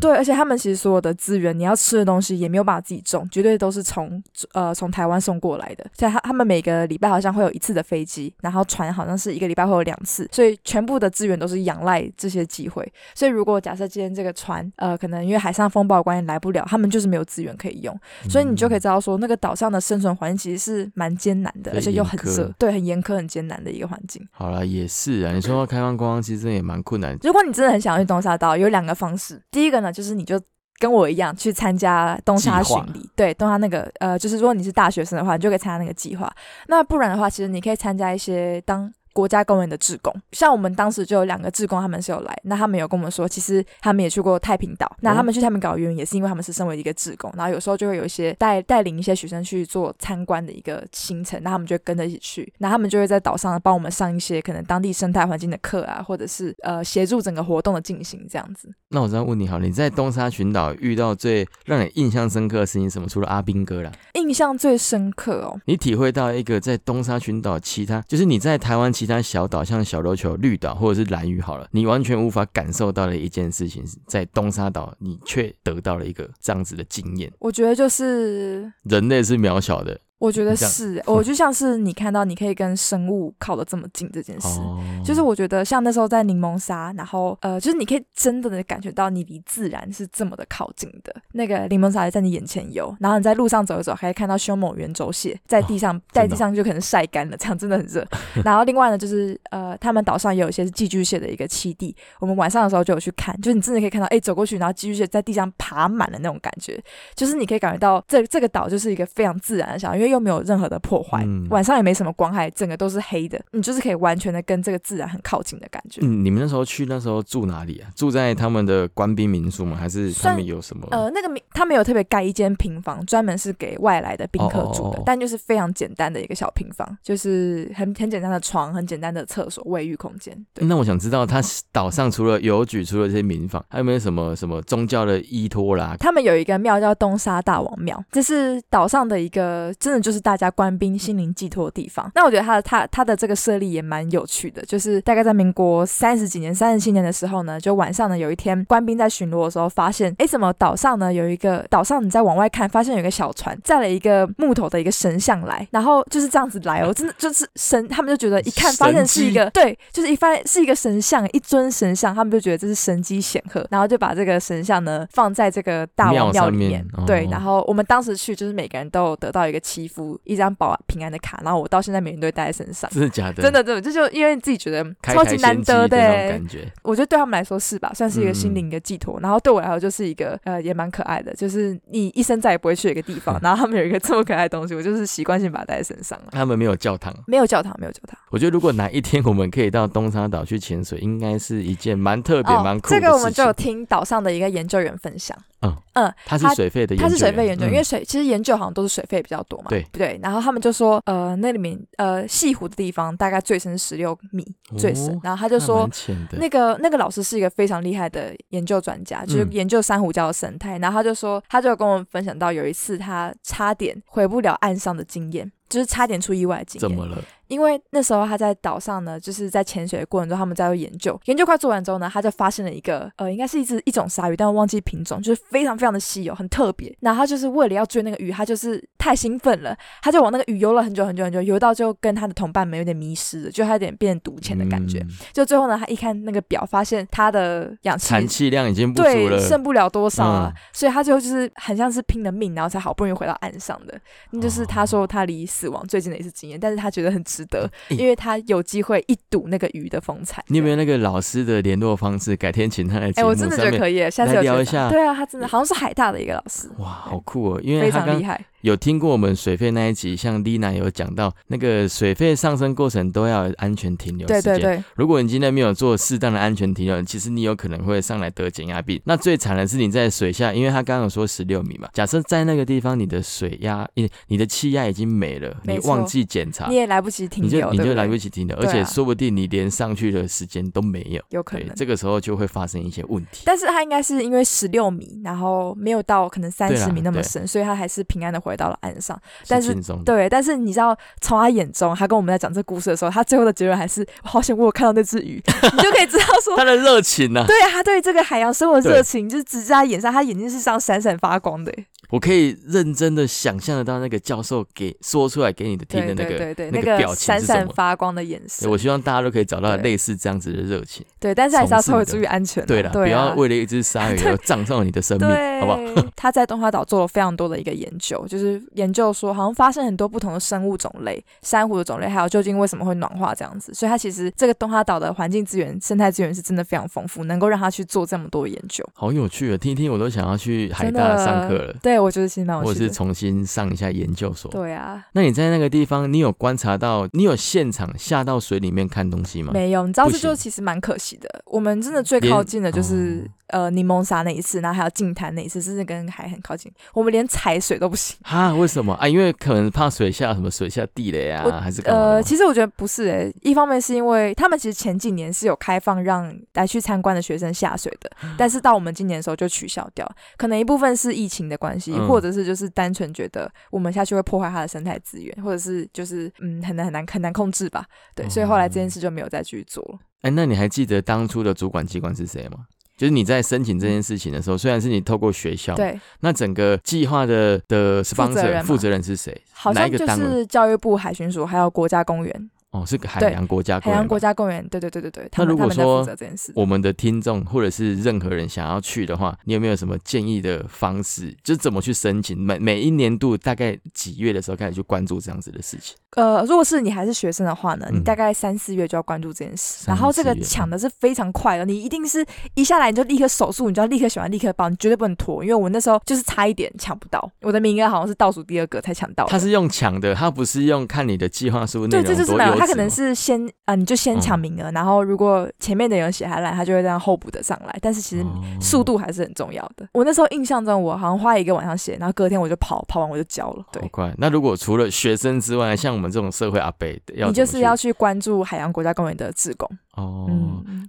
Speaker 2: 对，而且他们其实所有的资源，你要吃的东西也没有办法自己种，绝对都是从呃从台湾送过来的。所以他他们每个礼拜好像会有一次的飞机，然后船好像是一个礼拜会有两次，所以全部的资源都是仰赖这些机会。所以如果假设今天这个船呃可能因为海上风暴关系来不了，他们就是没有资源可以用，所以你就可以知道说那个岛上的生存环境其实是蛮艰难的，而且又很对，很严苛、很艰难的一个环境。
Speaker 1: 好了，也是啊。你说到开放观光，其实真的也蛮困难。
Speaker 2: 如果你真的很想要去东沙岛，有两个方式。第一个呢，就是你就跟我一样去参加东沙巡礼，对，东沙那个呃，就是如果你是大学生的话，你就可以参加那个计划。那不然的话，其实你可以参加一些当。国家公园的志工，像我们当时就有两个志工，他们是有来，那他们有跟我们说，其实他们也去过太平岛。那他们去太平岛的原因也是因为他们是身为一个志工，然后有时候就会有一些带带领一些学生去做参观的一个行程，那他们就跟着一起去，那他们就会在岛上帮我们上一些可能当地生态环境的课啊，或者是呃协助整个活动的进行这样子。
Speaker 1: 那我再问你好，你在东沙群岛遇到最让你印象深刻的事情是什么？除了阿兵哥啦，
Speaker 2: 印象最深刻哦，
Speaker 1: 你体会到一个在东沙群岛其他，就是你在台湾其他小岛，像小琉球、绿岛或者是蓝屿好了，你完全无法感受到的一件事情，是在东沙岛你却得到了一个这样子的经验。
Speaker 2: 我觉得就是
Speaker 1: 人类是渺小的
Speaker 2: 我觉得是，[laughs] 我就像是你看到你可以跟生物靠得这么近这件事。
Speaker 1: 哦，
Speaker 2: 就是我觉得像那时候在柠檬沙，然后呃，就是你可以真的的感觉到你离自然是这么的靠近的。那个柠檬沙在你眼前游，然后你在路上走一走，还可以看到凶猛圆轴蟹在地上，在地上就可能晒干了，这样真的很热。然后另外呢，就是呃，他们岛上也有一些是寄居蟹的一个栖地，我们晚上的时候就有去看，就是你真的可以看到，哎，走过去，然后寄居蟹在地上爬满了那种感觉，就是你可以感觉到这这个岛就是一个非常自然的小，因为又没有任何的破坏，
Speaker 1: 嗯
Speaker 2: 晚上也没什么光害，整个都是黑的，你就是可以完全的跟这个自然很靠近的感觉。
Speaker 1: 嗯，你们那时候去那时候住哪里啊？住在他们的官兵民宿吗？还是他
Speaker 2: 算
Speaker 1: 们有什么？
Speaker 2: 呃，那个民他们有特别盖一间平房，专门是给外来的宾客住的，
Speaker 1: 哦哦哦
Speaker 2: 但就是非常简单的一个小平房，就是很很简单的床，很简单的厕所、卫浴空间。对，
Speaker 1: 那我想知道，他岛上除了邮局，除了这些民房，还有没有什么什么宗教的依托啦？
Speaker 2: 他们有一个庙叫东沙大王庙，这是岛上的一个真的就是大家官兵心灵寄托的地方。那我觉得他的他他的这个设立也蛮有趣的，就是大概在民国三十几年、三十七年的时候呢，就晚上呢有一天官兵在巡逻的时候，发现哎，怎么岛上呢有一个岛上你再往外看，发现有一个小船载了一个木头的一个神像来，然后就是这样子来哦，真的就是神，他们就觉得一看发现是一个对，就是一发现是一个神像，一尊神像，他们就觉得这是神机显赫，然后就把这个神像呢放在这个大王庙里面，对
Speaker 1: 哦，
Speaker 2: 然后我们当时去就是每个人都有得到一个祈福一张保平安的卡，然后我到现在每人都会带在身上。
Speaker 1: 真的假的？
Speaker 2: 真的，真的，这就因为自己觉得超级难得的
Speaker 1: 感觉。
Speaker 2: 我觉得对他们来说是吧，算是一个
Speaker 1: 嗯
Speaker 2: 心灵的寄托。然后对我来说就是一个呃，也蛮可爱的，就是你一生再也不会去一个地方，[laughs] 然后他们有一个这么可爱的东西，我就是习惯性把它带在身上了。
Speaker 1: 他们没有教堂，
Speaker 2: 没有教堂，没有教堂。
Speaker 1: 我觉得如果哪一天我们可以到东沙岛去潜水，应该是一件蛮特别、蛮酷的
Speaker 2: 这个我们就有听岛上的一个研究员分享，
Speaker 1: 嗯
Speaker 2: 嗯，
Speaker 1: 他是水费的研究员，
Speaker 2: 它是水费研究，
Speaker 1: 嗯
Speaker 2: 因为水其实研究好像都是水费比较多嘛，
Speaker 1: 对
Speaker 2: 对？然后他们就说，呃，那里面呃西湖的地方大概最深十六米最深，
Speaker 1: 哦
Speaker 2: 然后他就说那个那个老师是一个非常厉害的研究专家，就是
Speaker 1: 嗯
Speaker 2: 研究珊瑚礁的生态。然后他就说，他就跟我们分享到有一次他差点回不了岸上的经验，就是差点出意外的经验。
Speaker 1: 怎么了？
Speaker 2: 因为那时候他在岛上呢，就是在潜水的过程中，他们在做研究，研究快做完之后呢，他就发现了一个呃，应该是一只一种鲨鱼，但我忘记品种，就是非常非常的稀有，很特别。然后他就是为了要追那个鱼，他就是太兴奋了，他就往那个鱼游了很久很久很久，游到就跟他的同伴们有点迷失了，就他有点变赌钱的感觉。
Speaker 1: 嗯
Speaker 2: 就最后呢，他一看那个表，发现他的氧气
Speaker 1: 产气量已经不足
Speaker 2: 对
Speaker 1: 了，
Speaker 2: 剩不了多少啊，
Speaker 1: 嗯
Speaker 2: 所以他最后就是很像是拼了命，然后才好不容易回到岸上的。那就是他
Speaker 1: 哦
Speaker 2: 说他离死亡最近的一次经验，但是他觉得很值得，因为他有机会一睹那个鱼的风采。
Speaker 1: 你有没有那个老师的联络方式？改天请他来节
Speaker 2: 哎、
Speaker 1: 目
Speaker 2: 我真的觉。得可以，下次有学
Speaker 1: 聊一下
Speaker 2: 对啊，他真的好像是海大的一个老师，
Speaker 1: 哇，好酷哦！因为
Speaker 2: 非
Speaker 1: 他刚
Speaker 2: 常厉害。
Speaker 1: 有听过我们水费那一集，像丽娜有讲到，那个水费上升过程都要安全停留时间。
Speaker 2: 对对对，
Speaker 1: 如果你今天没有做适当的安全停留，其实你有可能会上来得减压病。那最惨的是你在水下，因为他刚刚有说十六米嘛，假设在那个地方你的水压，你你的气压已经没了，你忘记检查
Speaker 2: 你，也来不及停
Speaker 1: 你就
Speaker 2: 留，
Speaker 1: 你就来不及停留，而且说不定你连上去的时间都没有。
Speaker 2: 有可能。
Speaker 1: 这个时候就会发生一些问题。
Speaker 2: 但是他应该是因为十六米，然后没有到可能三十米那么深，所以他还是平安的回到了岸上。但是对，但是你知道，从他眼中，他跟我们在讲这故事的时候，他最后的结论还是好想我有看到那只鱼，[laughs] 你就可以知道说，
Speaker 1: 他的热情呢、
Speaker 2: 对他对这个海洋生物的热情，就是直在他眼上，他眼睛是这样闪闪发光的。
Speaker 1: 我可以认真的想象得到那个教授给说出来给你的听的那个
Speaker 2: 对对对，
Speaker 1: 那
Speaker 2: 个
Speaker 1: 表情
Speaker 2: 闪。闪发光的眼神
Speaker 1: 我。希望大家都可以找到类似这样子的热情。
Speaker 2: 对，但是还是要稍微
Speaker 1: 从事的
Speaker 2: 注意安全啊。
Speaker 1: 对了，不要为了一只鲨鱼而 [laughs] 葬送你的生命，好不好？[laughs]
Speaker 2: 他在东华岛做了非常多的一个研究，就是研究说好像发现很多不同的生物种类、珊瑚的种类，还有究竟为什么会暖化这样子。所以它其实这个东花岛的环境资源、生态资源是真的非常丰富，能够让他去做这么多研究。
Speaker 1: 好有趣啊！听一听我都想要去海大上课了，
Speaker 2: 对，我觉得其实蛮有
Speaker 1: 或者是。重新上一下研究所。
Speaker 2: 对啊，
Speaker 1: 那你在那个地方，你有观察到，你有现场下到水里面看东西吗？
Speaker 2: 没有，你知道这就其实蛮可惜的。我们真的最靠近的就是、
Speaker 1: 哦
Speaker 2: 呃柠檬沙那一次，然后还有净滩那一次，甚至跟海很靠近。我们连踩水都不行。
Speaker 1: 哈？为什么啊？因为可能怕水下什么水下地雷啊，还是
Speaker 2: 呃，其实我觉得不是诶、一方面是因为他们其实前几年是有开放让来去参观的学生下水的，
Speaker 1: 嗯 [gasps]
Speaker 2: 但是到我们今年的时候就取消掉，可能一部分是疫情的关系，
Speaker 1: 嗯
Speaker 2: 或者是就是单纯觉得我们下去会破坏它的生态资源，或者是就是嗯很难很难很难控制吧，对，所以后来这件事就没有再去做了。
Speaker 1: 哎，那你还记得当初的主管机关是谁吗？就是你在申请这件事情的时候，虽然是你透过学校，，
Speaker 2: 对，
Speaker 1: 那整个计划的的
Speaker 2: 负责
Speaker 1: sponsor
Speaker 2: 人嘛
Speaker 1: 负责人是谁？
Speaker 2: 好像就？是教育部海巡署还有国家公园，
Speaker 1: 哦，是个海洋国家公园
Speaker 2: 海洋国家公园，对对对对对，
Speaker 1: 那如果说。我们的听众或者是任何人想要去的话，你有没有什么建议的方式？就是怎么去申请？每每一年度大概几月的时候开始去关注这样子的事情？
Speaker 2: 呃，如果是你还是学生的话呢，
Speaker 1: 嗯
Speaker 2: 你大概三四月就要关注这件事，
Speaker 1: 三
Speaker 2: 然后这个抢的是非常快的，你一定是一下来你就立刻手速，你就要立刻选完立刻报，你绝对不能拖，因为我那时候就是差一点抢不到，我的名额好像是倒数第二个才抢到。
Speaker 1: 他是用抢的，他不是用看你的计划书内
Speaker 2: 对，这就是没有，他可能是先啊、你就先抢
Speaker 1: 嗯
Speaker 2: 名额，然后如果前面的人写下来，他就会这样候补的上来，但是其实
Speaker 1: 哦
Speaker 2: 速度还是很重要的。我那时候印象中，我好像花一个晚上写，然后隔天我就跑，跑完我就交了。对
Speaker 1: 好，快。那如果除了学生之外，像我们这种社会阿伯，要
Speaker 2: 你就是要去关注海洋国家公园的志工。
Speaker 1: 哦。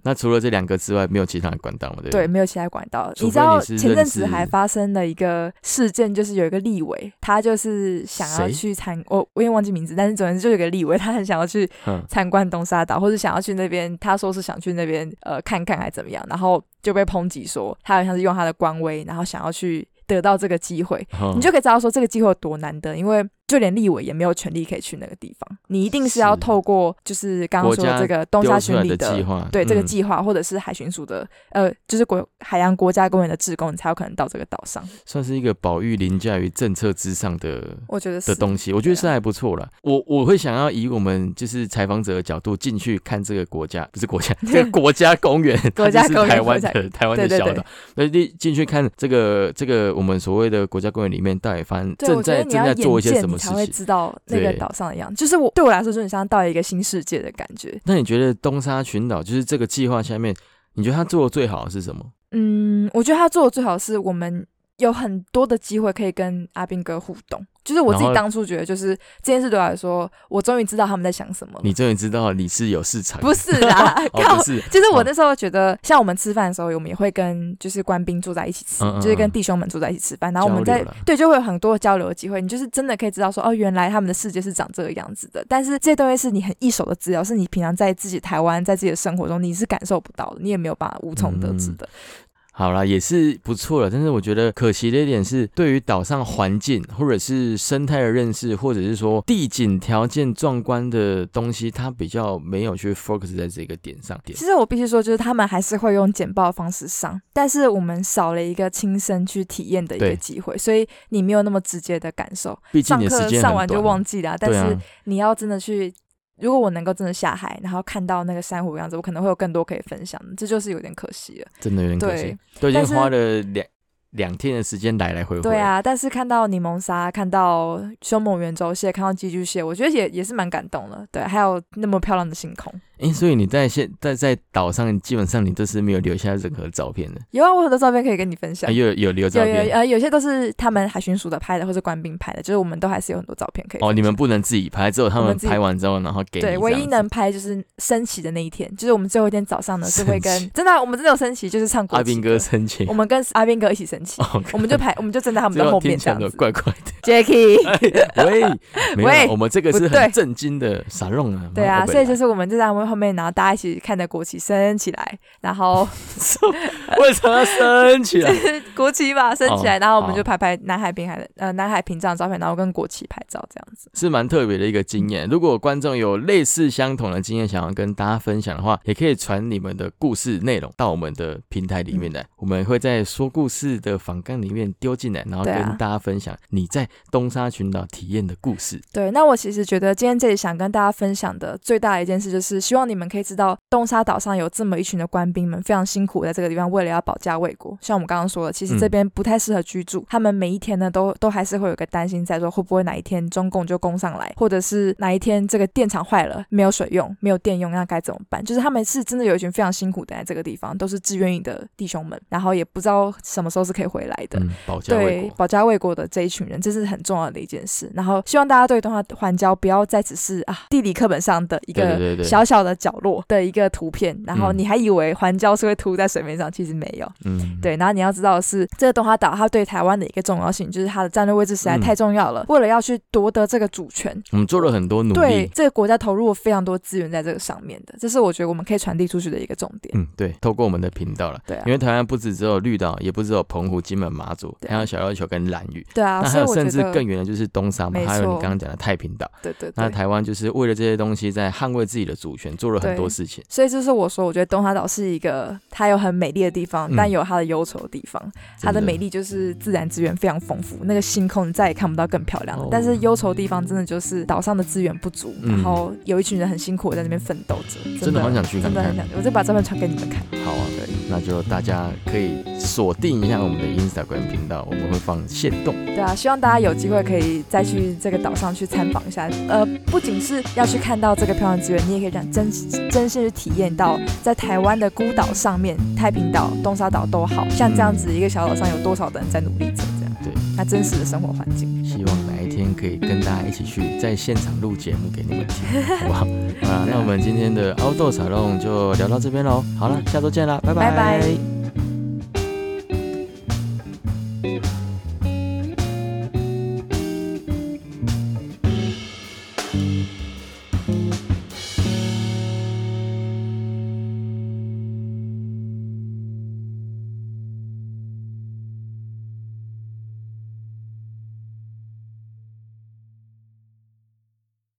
Speaker 1: 那除了这两个之外，没有其他的管道了？对
Speaker 2: 对，没有其他管道。你知道前阵子还发生了一个事件，就是有一个立委，他就是想要去参，我我也忘记名字，但是总之就有一个立委，他很想要去
Speaker 1: 嗯，
Speaker 2: 参观东沙岛，或者想要去那边，他说是想去那边呃看看还怎么样，然后就被抨击说他好像是用他的官威，然后想要去得到这个机会，
Speaker 1: 哦
Speaker 2: 你就可以知道说这个机会有多难得，因为就连立委也没有权利可以去那个地方，你一定是要透过就是刚刚说的这个东沙巡礼
Speaker 1: 的计划，
Speaker 2: 对这个
Speaker 1: 嗯
Speaker 2: 计划，或者是海巡署的呃，就是国海洋国家公园的志工，你才有可能到这个岛上。
Speaker 1: 算是一个保育凌驾于政策之上的
Speaker 2: 我觉得是
Speaker 1: 的东西，我觉得是还不错啦。我我会想要以我们就是采访者的角度进去看这个国家，不是国家，这个 [laughs] 国家公园，
Speaker 2: 国家公园
Speaker 1: 台湾的台湾的小岛，那进进去看这个这个我们所谓的国家公园里面到底发生，正在正在做一些什么事情。
Speaker 2: 知道那个岛上的样子。就是我对我来说，就很像到一个新世界的感觉。
Speaker 1: 那你觉得东沙群岛就是这个计划下面，你觉得他做的最好的是什么？
Speaker 2: 嗯，我觉得他做的最好是我们有很多的机会可以跟阿斌哥互动。就是我自己当初觉得，就是这件事对我来说，我终于知道他们在想什么了。
Speaker 1: 你终于知道你是有市场，
Speaker 2: 不是啦，[laughs]
Speaker 1: 哦，
Speaker 2: 靠
Speaker 1: 不是，哦
Speaker 2: 就是我那时候觉得，像我们吃饭的时候，我们也会跟就是官兵住在一起吃，
Speaker 1: 嗯嗯
Speaker 2: 就是跟
Speaker 1: 嗯
Speaker 2: 弟兄们住在一起吃饭，然后我们在对就会有很多交流的机会，你就是真的可以知道说，哦，原来他们的世界是长这个样子的。但是这些东西是你很一手的资料，是你平常在自己台湾在自己的生活中你是感受不到的，你也没有办法无从得知的。
Speaker 1: 好啦，也是不错了。但是我觉得可惜的一点是，对于岛上环境或者是生态的认识，或者是说地景条件壮观的东西，它比较没有去 focus 在这个点上。点
Speaker 2: 其实我必须说，就是他们还是会用简报的方式上，但是我们少了一个亲身去体验的一个机会，所以你没有那么直接的感受。
Speaker 1: 毕竟
Speaker 2: 上课
Speaker 1: 你的时间
Speaker 2: 上完就忘记了啊，但是你要真的去，如果我能够真的下海，然后看到那个珊瑚的样子，我可能会有更多可以分享，这就是有点可惜了。
Speaker 1: 真的有点可惜
Speaker 2: 对，
Speaker 1: 都已经花了两两天的时间来来回回。
Speaker 2: 对，啊，但是看到柠檬鲨，看到凶猛圆周蟹，看到寄居蟹，我觉得也也是蛮感动的。对，还有那么漂亮的星空。
Speaker 1: 哎，所以你在现在在岛上，基本上你都是没有留下任何照片的，
Speaker 2: 有啊，我很多照片可以跟你分享。
Speaker 1: 啊，有有留照
Speaker 2: 有有
Speaker 1: 片。
Speaker 2: 呃，有些都是他们海巡署的拍的，或者官兵拍的，就是我们都还是有很多照片可以。
Speaker 1: 哦，你们不能自己拍，只有他们拍完之后，然后给你
Speaker 2: 对，唯一能拍就是升旗的那一天，就是我们最后一天早上呢是会跟真的啊、我们真的有升旗，就是唱国旗
Speaker 1: 阿兵哥升旗
Speaker 2: 我，们跟阿兵哥一起升旗，[laughs]
Speaker 1: 哦
Speaker 2: 我们就拍，我们就站在他们的后面这样子。
Speaker 1: 怪怪的。
Speaker 2: Jacky，
Speaker 1: 喂，没有，
Speaker 2: 喂
Speaker 1: 我们这个是很震惊的傻弄啊。
Speaker 2: 对啊，所以就是我们就在我们后面，然后大家一起看着国旗升起来，然后 [laughs]
Speaker 1: 为什么要升起来？[laughs]
Speaker 2: 国旗嘛升起来，
Speaker 1: 哦
Speaker 2: 然后我们就拍拍南海滨海的呃南海屏障的照片，然后跟国旗拍照这样子。
Speaker 1: 是蛮特别的一个经验。如果观众有类似相同的经验，想要跟大家分享的话，也可以传你们的故事内容到我们的平台里面来，我们会在说故事的访纲里面丢进来，然后跟大家分享你在东沙群岛体验的故事。
Speaker 2: 对，那我其实觉得今天这里想跟大家分享的最大的一件事，就是希望你们可以知道，东沙岛上有这么一群的官兵们，非常辛苦在这个地方，为了要保家卫国。像我们刚刚说的，其实这
Speaker 1: 嗯
Speaker 2: 边不太适合居住，他们每一天呢，都都还是会有个担心在说，会不会哪一天中共就攻上来，或者是哪一天这个电厂坏了，没有水用，没有电用，那该怎么办？就是他们是真的有一群非常辛苦的在这个地方，都是志愿役的弟兄们，然后也不知道什么时候是可以回来的。
Speaker 1: 嗯，保家卫
Speaker 2: 保家卫国的这一群人，这是很重要的一件事。然后希望大家对东沙环礁不要再只是啊地理课本上的一个小小的角落的一个图片，然后
Speaker 1: 嗯
Speaker 2: 你还以为环礁是会凸在水面上，其实没有。
Speaker 1: 嗯，
Speaker 2: 对，然后你要知道的是，这个东华岛它对台湾的一个重要性，就是它的战略位置实在
Speaker 1: 嗯
Speaker 2: 太重要了。为了要去夺得这个主权，
Speaker 1: 我们做了很多努力对。
Speaker 2: 这个国家投入了非常多资源在这个上面的，这是我觉得我们可以传递出去的一个重点。
Speaker 1: 嗯，对，透过我们的频道了。
Speaker 2: 对啊
Speaker 1: 因，为台湾不止只有绿岛，也不只有澎湖、金门、马祖，还有小琉球跟兰屿。
Speaker 2: 对啊，
Speaker 1: 那还有甚至更远的就是东沙嘛，还有你刚刚讲的太平岛。
Speaker 2: 对对对。
Speaker 1: 那台湾就是为了这些东西在捍卫自己的主权，做了很多事情。
Speaker 2: 所以就是我说，我觉得东沙岛是一个它有很美丽的地方，但
Speaker 1: 嗯
Speaker 2: 有它的忧愁的地方。它的美丽就是自然资源非常丰富，那个星空你再也看不到更漂亮的。
Speaker 1: 哦
Speaker 2: 但是忧愁的地方真的就是岛上的资源不足，
Speaker 1: 嗯
Speaker 2: 然后有一群人很辛苦地在那边奋斗着，
Speaker 1: 真的好想去看看
Speaker 2: 真的很想，我再把照片传给你们看。
Speaker 1: 好啊，
Speaker 2: 对
Speaker 1: 那就大家可以锁定一下我们的 Instagram 频道，我们会放线动。
Speaker 2: 对啊，希望大家有机会可以再去这个岛上去参访一下。呃，不仅是要去看到这个漂亮资源，你也可以讲真真心去体验到在台湾的孤岛上面，太平岛、东沙岛都好像这样子一个小岛上有多少的人在努力着，这样
Speaker 1: 对，
Speaker 2: 那真实的生活环境。
Speaker 1: 希望哪一天可以跟大家一起去在现场录节目给你们听，好不好？[laughs] 好啦，那我们今天的凹豆沙龙就聊到这边喽。好了，下周见啦，拜
Speaker 2: 拜拜
Speaker 1: 拜